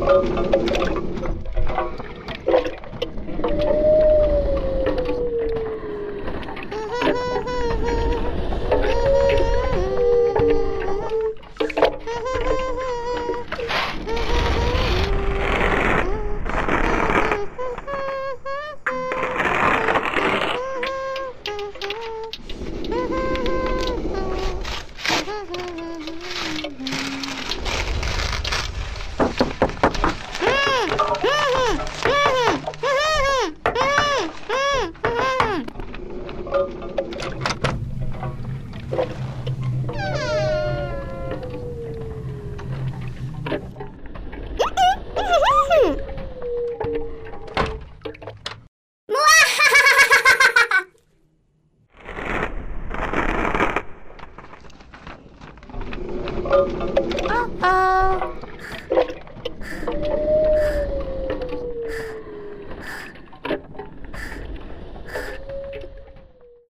Thank you. u h h